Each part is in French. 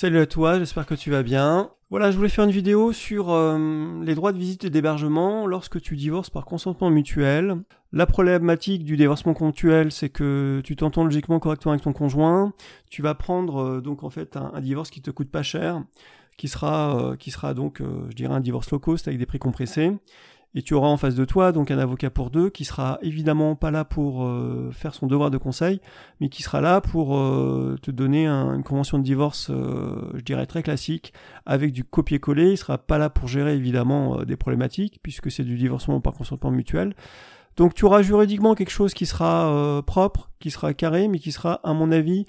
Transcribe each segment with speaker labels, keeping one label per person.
Speaker 1: Salut à toi, j'espère que tu vas bien. Voilà, je voulais faire une vidéo sur euh, les droits de visite et d'hébergement lorsque tu divorces par consentement mutuel. La problématique du divorcement mutuel, c'est que tu t'entends logiquement correctement avec ton conjoint. Tu vas prendre euh, donc en fait un, divorce qui te coûte pas cher, qui sera euh, donc je dirais un divorce low cost avec des prix compressés et tu auras en face de toi donc un avocat pour deux qui sera évidemment pas là pour euh, faire son devoir de conseil, mais qui sera là pour euh, te donner une convention de divorce, euh, je dirais très classique, avec du copier-coller. Il sera pas là pour gérer évidemment des problématiques puisque c'est du divorcement par consentement mutuel. Donc tu auras juridiquement quelque chose qui sera propre, qui sera carré, mais qui sera à mon avis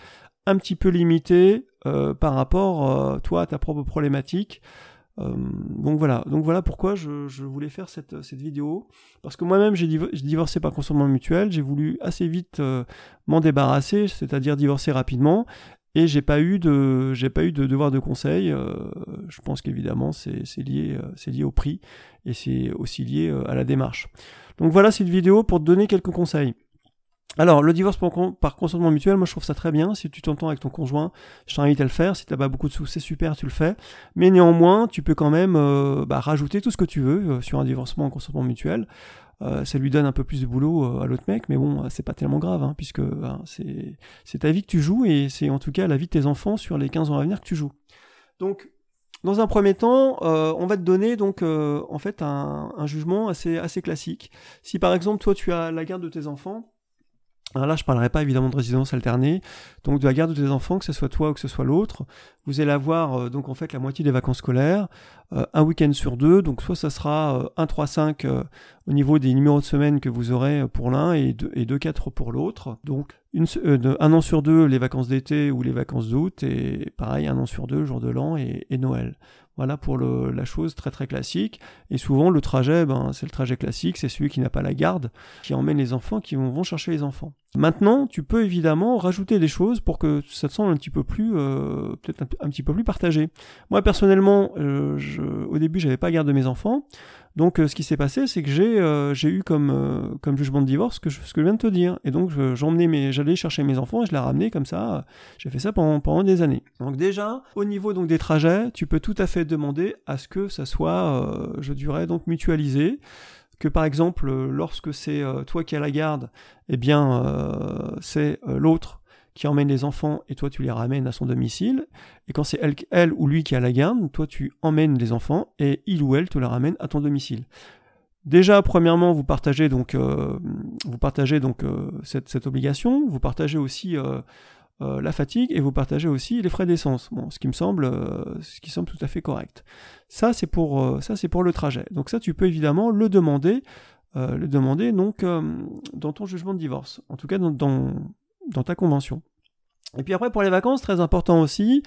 Speaker 1: un petit peu limité par rapport toi à ta propre problématique. Euh, donc voilà, donc voilà pourquoi je, voulais faire cette, vidéo. Parce que moi-même, j'ai divorcé par consentement mutuel, j'ai voulu assez vite euh, m'en débarrasser, c'est-à-dire divorcer rapidement, et j'ai pas eu de pas eu de devoir de conseil. Euh, je pense qu'évidemment c'est lié c'est lié au prix et c'est aussi lié à la démarche. Donc voilà cette vidéo pour te donner quelques conseils. Alors, le divorce par, consentement mutuel, moi je trouve ça très bien. Si tu t'entends avec ton conjoint, je t'invite à le faire. Si tu n'as pas beaucoup de sous, c'est super, tu le fais. Mais néanmoins, tu peux quand même euh, bah, rajouter tout ce que tu veux euh, sur un divorcement en consentement mutuel. Euh, ça lui donne un peu plus de boulot à l'autre mec, mais bon, c'est pas tellement grave, hein, puisque hein, c'est ta vie que tu joues et c'est en tout cas la vie de tes enfants sur les 15 ans à venir que tu joues. Donc, dans un premier temps, on va te donner donc en fait un, jugement assez classique. Si par exemple toi tu as la garde de tes enfants, alors là, je ne parlerai pas évidemment de résidence alternée, donc de la garde de tes enfants, que ce soit toi ou que ce soit l'autre. Vous allez avoir euh, donc en fait la moitié des vacances scolaires, euh, un week-end sur deux, donc soit ça sera 1, 3, 5 au niveau des numéros de semaine que vous aurez pour l'un et 2, et 4 pour l'autre. Donc euh, un an sur deux les vacances d'été ou les vacances d'août, et pareil un an sur deux, jour de l'an et Noël. Voilà pour la chose très très classique. Et souvent le trajet, ben, c'est le trajet classique, c'est celui qui n'a pas la garde, qui emmène les enfants, qui vont, chercher les enfants. Maintenant, tu peux évidemment rajouter des choses pour que ça te semble un petit peu plus, euh, un, petit peu plus partagé. Moi personnellement, euh, au début, j'avais pas garde de mes enfants. Donc euh, ce qui s'est passé, c'est que j'ai euh, eu comme, euh, comme jugement de divorce ce que, je, ce que je viens de te dire. Et donc j'emmenais mes, j'allais chercher mes enfants et je les ramenais comme ça. J'ai fait ça pendant, pendant des années. Donc déjà, au niveau donc des trajets, tu peux tout à fait demander à ce que ça soit, je dirais, donc mutualisé que par exemple, lorsque c'est toi qui as la garde, eh bien, c'est l'autre qui emmène les enfants et toi tu les ramènes à son domicile. Et quand c'est elle, ou lui qui a la garde, toi tu emmènes les enfants et il ou elle te les ramène à ton domicile. Déjà, premièrement, vous partagez donc, euh, euh, cette, obligation, vous partagez aussi euh, la fatigue et vous partagez aussi les frais d'essence. Ce qui me semble, tout à fait correct. Ça, c'est pour, ça, c'est pour le trajet. Donc ça, tu peux évidemment le demander, le demander donc dans ton jugement de divorce. En tout cas, dans, dans dans ta convention. Et puis après, pour les vacances, très important aussi,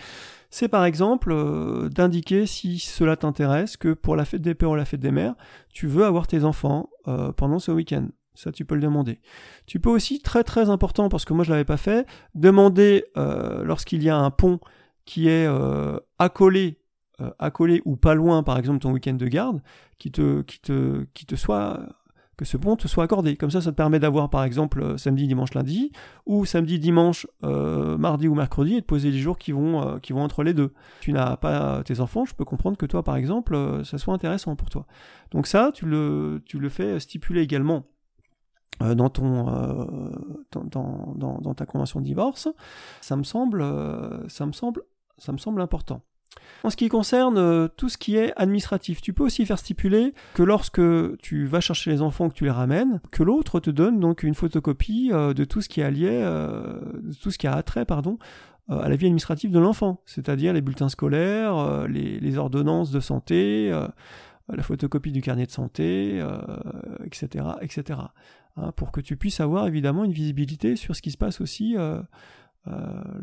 Speaker 1: c'est par exemple euh, d'indiquer si cela t'intéresse que pour la fête des pères ou la fête des mères, tu veux avoir tes enfants euh, pendant ce week-end. Ça, tu peux le demander. Tu peux aussi, très très important, parce que moi je l'avais pas fait, demander euh, lorsqu'il y a un pont qui est accolé, accolé ou pas loin, par exemple ton week-end de garde, qui te, qui te, qui te soit que ce pont te soit accordé. Comme ça, ça te permet d'avoir par exemple euh, samedi, dimanche, lundi, ou samedi, dimanche, euh, mardi ou mercredi, et de poser les jours qui vont, euh, qui vont entre les deux. Tu n'as pas tes enfants, je peux comprendre que toi, par exemple, ça soit intéressant pour toi. Donc ça, tu le, tu le fais stipuler également dans, ton, dans, dans, ta convention de divorce. Ça me semble, ça me semble, ça me semble important. En ce qui concerne euh, tout ce qui est administratif, tu peux aussi faire stipuler que lorsque tu vas chercher les enfants, que tu les ramènes, que l'autre te donne donc une photocopie euh, de tout ce qui a lié, euh, tout ce qui a attrait, pardon, à la vie administrative de l'enfant, c'est-à-dire les bulletins scolaires, les, ordonnances de santé, la photocopie du carnet de santé, etc., etc. Hein, pour que tu puisses avoir évidemment une visibilité sur ce qui se passe aussi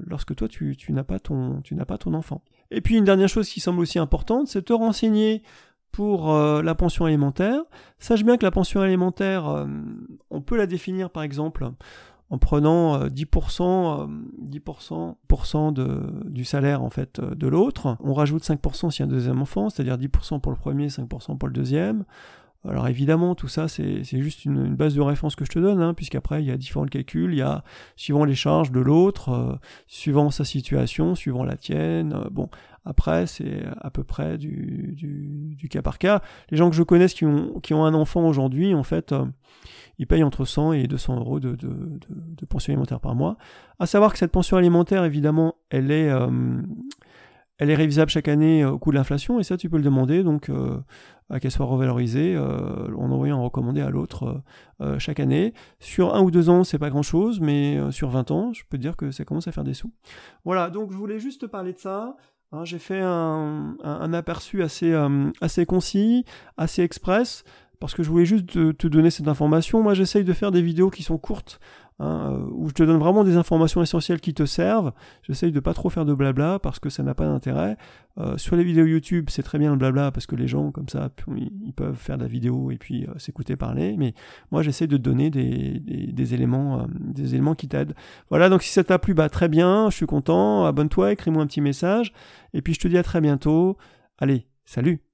Speaker 1: lorsque toi tu n'as pas ton tu n'as pas ton enfant. Et puis une dernière chose qui semble aussi importante, c'est te renseigner pour euh, la pension alimentaire. Sache bien que la pension alimentaire, euh, on peut la définir par exemple en prenant 10%, euh, 10% de, du salaire en fait de l'autre. On rajoute 5% s'il y a un deuxième enfant, c'est-à-dire 10% pour le premier, 5% pour le deuxième. Alors évidemment, tout ça, c'est juste une, base de référence que je te donne, hein, puisqu'après, il y a différents calculs, il y a suivant les charges de l'autre, euh, suivant sa situation, suivant la tienne. Euh, bon, après, c'est à peu près du, cas par cas. Les gens que je connaisse qui ont, qui ont un enfant aujourd'hui, en fait, euh, ils payent entre 100 et 200 euros de, de, de, pension alimentaire par mois. À savoir que cette pension alimentaire, évidemment, elle est elle est révisable chaque année au coût de l'inflation, et ça, tu peux le demander, donc euh, à qu'elle soit revalorisée euh, en un recommandé à l'autre euh, chaque année. Sur un ou deux ans, c'est pas grand-chose, mais sur 20 ans, je peux dire que ça commence à faire des sous. Voilà, donc je voulais juste te parler de ça. Hein, j'ai fait un, aperçu assez, assez concis, assez express, parce que je voulais juste te donner cette information. Moi, j'essaye de faire des vidéos qui sont courtes, Hein, euh, où je te donne vraiment des informations essentielles qui te servent. J'essaye de pas trop faire de blabla parce que ça n'a pas d'intérêt. Euh, sur les vidéos YouTube, c'est très bien le blabla parce que les gens comme ça, ils peuvent faire de la vidéo et puis euh, s'écouter parler. Mais moi, j'essaie de donner des, éléments, des éléments qui t'aident. Voilà. Donc si ça t'a plu, bah très bien. Je suis content. Abonne-toi, écris-moi un petit message. Et puis je te dis à très bientôt. Allez, salut.